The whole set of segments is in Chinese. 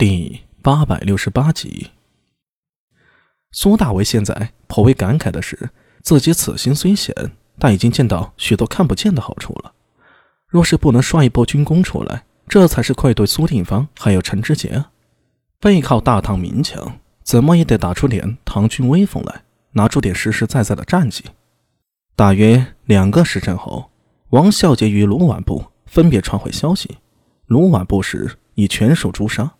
第八百六十八集，苏大为现在颇为感慨的是，自己此行虽险，但已经见到许多看不见的好处了。若是不能刷一波军功出来，这才是愧对苏定方还有陈知节啊！背靠大唐明墙，怎么也得打出点唐军威风来，拿出点实实在在的战绩。大约两个时辰后，王孝杰与卢绾部分别传回消息，卢绾部时已全数诛杀。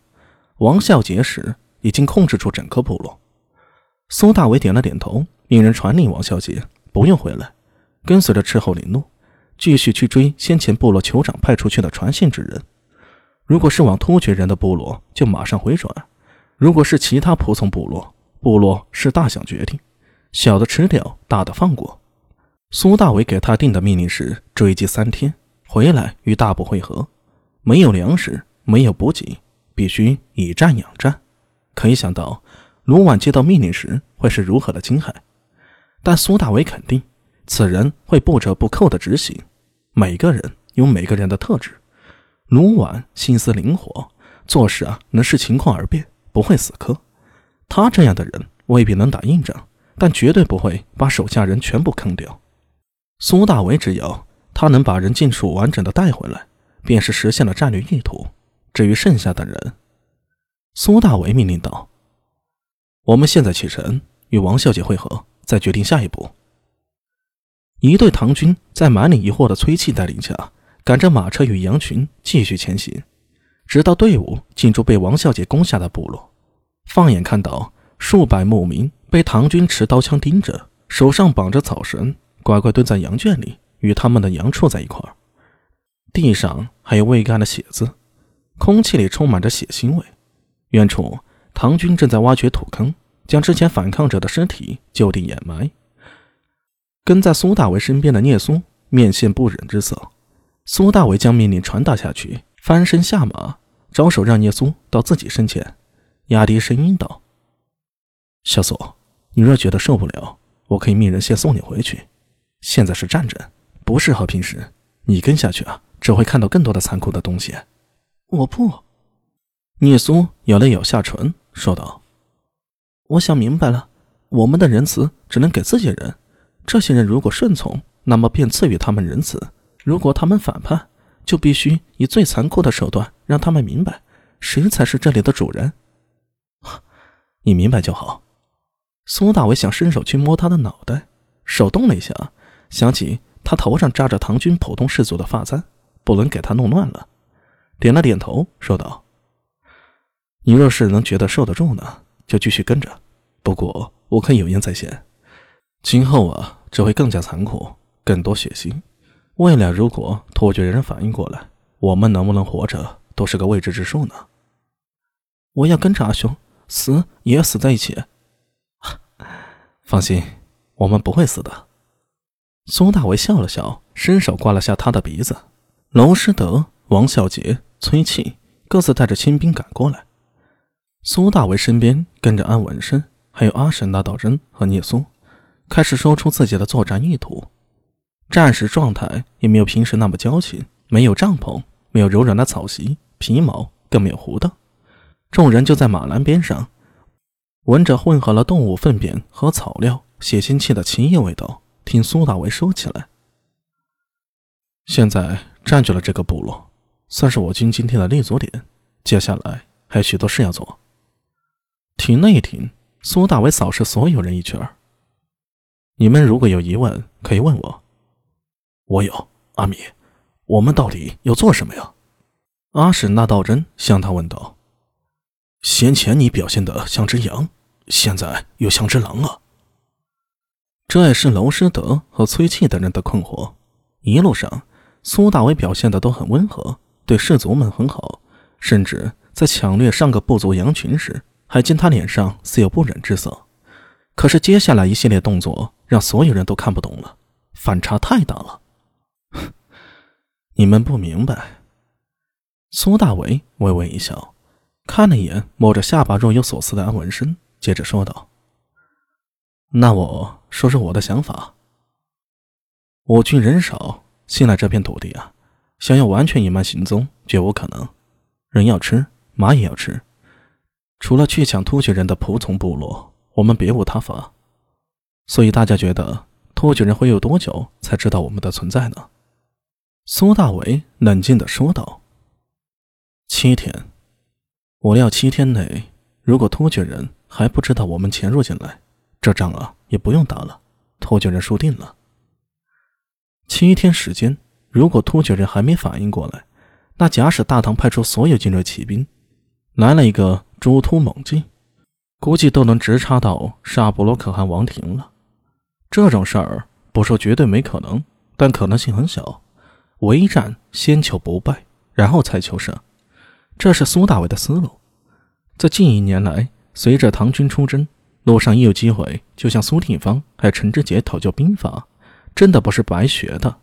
王孝杰时已经控制住整个部落，苏大伟点了点头，命人传令王孝杰不用回来，跟随着斥候林怒，继续去追先前部落酋长派出去的传信之人。如果是往突厥人的部落，就马上回转；如果是其他仆从部落，部落是大小决定，小的吃掉，大的放过。苏大伟给他定的命令是追击三天，回来与大部会合。没有粮食，没有补给。必须以战养战，可以想到卢绾接到命令时会是如何的惊骇。但苏大伟肯定，此人会不折不扣的执行。每个人有每个人的特质，卢绾心思灵活，做事啊能视情况而变，不会死磕。他这样的人未必能打硬仗，但绝对不会把手下人全部坑掉。苏大伟只要他能把人尽数完整的带回来，便是实现了战略意图。至于剩下的人，苏大为命令道：“我们现在启程，与王小姐会合，再决定下一步。”一队唐军在满脸疑惑的崔器带领下，赶着马车与羊群继续前行，直到队伍进入被王小姐攻下的部落。放眼看到数百牧民被唐军持刀枪盯着，手上绑着草绳，乖乖蹲在羊圈里，与他们的羊处在一块儿。地上还有未干的血渍。空气里充满着血腥味，远处唐军正在挖掘土坑，将之前反抗者的尸体就地掩埋。跟在苏大伟身边的聂苏面现不忍之色。苏大伟将命令传达下去，翻身下马，招手让聂苏到自己身前，压低声音道：“小苏，你若觉得受不了，我可以命人先送你回去。现在是战争，不是和平时，你跟下去啊，只会看到更多的残酷的东西。”我不。聂苏咬了咬下唇，说道：“我想明白了，我们的仁慈只能给自己人。这些人如果顺从，那么便赐予他们仁慈；如果他们反叛，就必须以最残酷的手段让他们明白，谁才是这里的主人。你明白就好。”苏大伟想伸手去摸他的脑袋，手动了一下，想起他头上扎着唐军普通士族的发簪，不能给他弄乱了。点了点头，说道：“你若是能觉得受得住呢，就继续跟着。不过我可以有言在先，今后啊，只会更加残酷，更多血腥。未来如果突厥人反应过来，我们能不能活着都是个未知之数呢。我要跟着阿兄，死也要死在一起。放心，我们不会死的。”苏大为笑了笑，伸手刮了下他的鼻子。娄师德、王孝杰。崔器各自带着亲兵赶过来，苏大为身边跟着安文生，还有阿什、那道真和聂苏，开始说出自己的作战意图。战时状态也没有平时那么矫情，没有帐篷，没有柔软的草席、皮毛，更没有胡灯。众人就在马栏边上，闻着混合了动物粪便和草料、血腥气的奇异味道，听苏大为说起来。现在占据了这个部落。算是我军今天的立足点，接下来还有许多事要做。停了一停，苏大伟扫视所有人一圈你们如果有疑问，可以问我。我有阿米，我们到底要做什么呀？阿史那道真向他问道。先前你表现的像只羊，现在又像只狼啊！这也是娄师德和崔器等人的困惑。一路上，苏大伟表现的都很温和。对士卒们很好，甚至在抢掠上个部族羊群时，还见他脸上似有不忍之色。可是接下来一系列动作让所有人都看不懂了，反差太大了。你们不明白。苏大为微微一笑，看了一眼摸着下巴若有所思的安文生，接着说道：“那我说说我的想法。我军人少，新来这片土地啊。”想要完全隐瞒行踪，绝无可能。人要吃，马也要吃，除了去抢突厥人的仆从部落，我们别无他法。所以大家觉得突厥人会有多久才知道我们的存在呢？苏大伟冷静地说道：“七天。我料七天内，如果突厥人还不知道我们潜入进来，这仗啊也不用打了，突厥人输定了。七天时间，如果突厥人还没反应过来，那假使大唐派出所有精锐骑兵，来了一个……”诸突猛进，估计都能直插到沙伯罗可汗王庭了。这种事儿不说绝对没可能，但可能性很小。围战先求不败，然后才求胜，这是苏大伟的思路。在近一年来，随着唐军出征，路上一有机会就向苏定方还有陈志杰讨教兵法，真的不是白学的。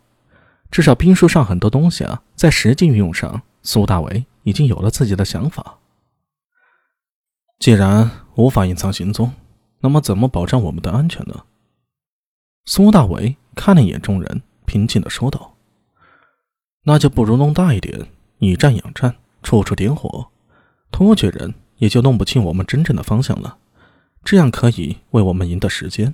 至少兵书上很多东西啊，在实际运用上，苏大伟已经有了自己的想法。既然无法隐藏行踪，那么怎么保障我们的安全呢？苏大伟看了一眼众人，平静的说道：“那就不如弄大一点，以战养战，处处点火，突厥人也就弄不清我们真正的方向了。这样可以为我们赢得时间。”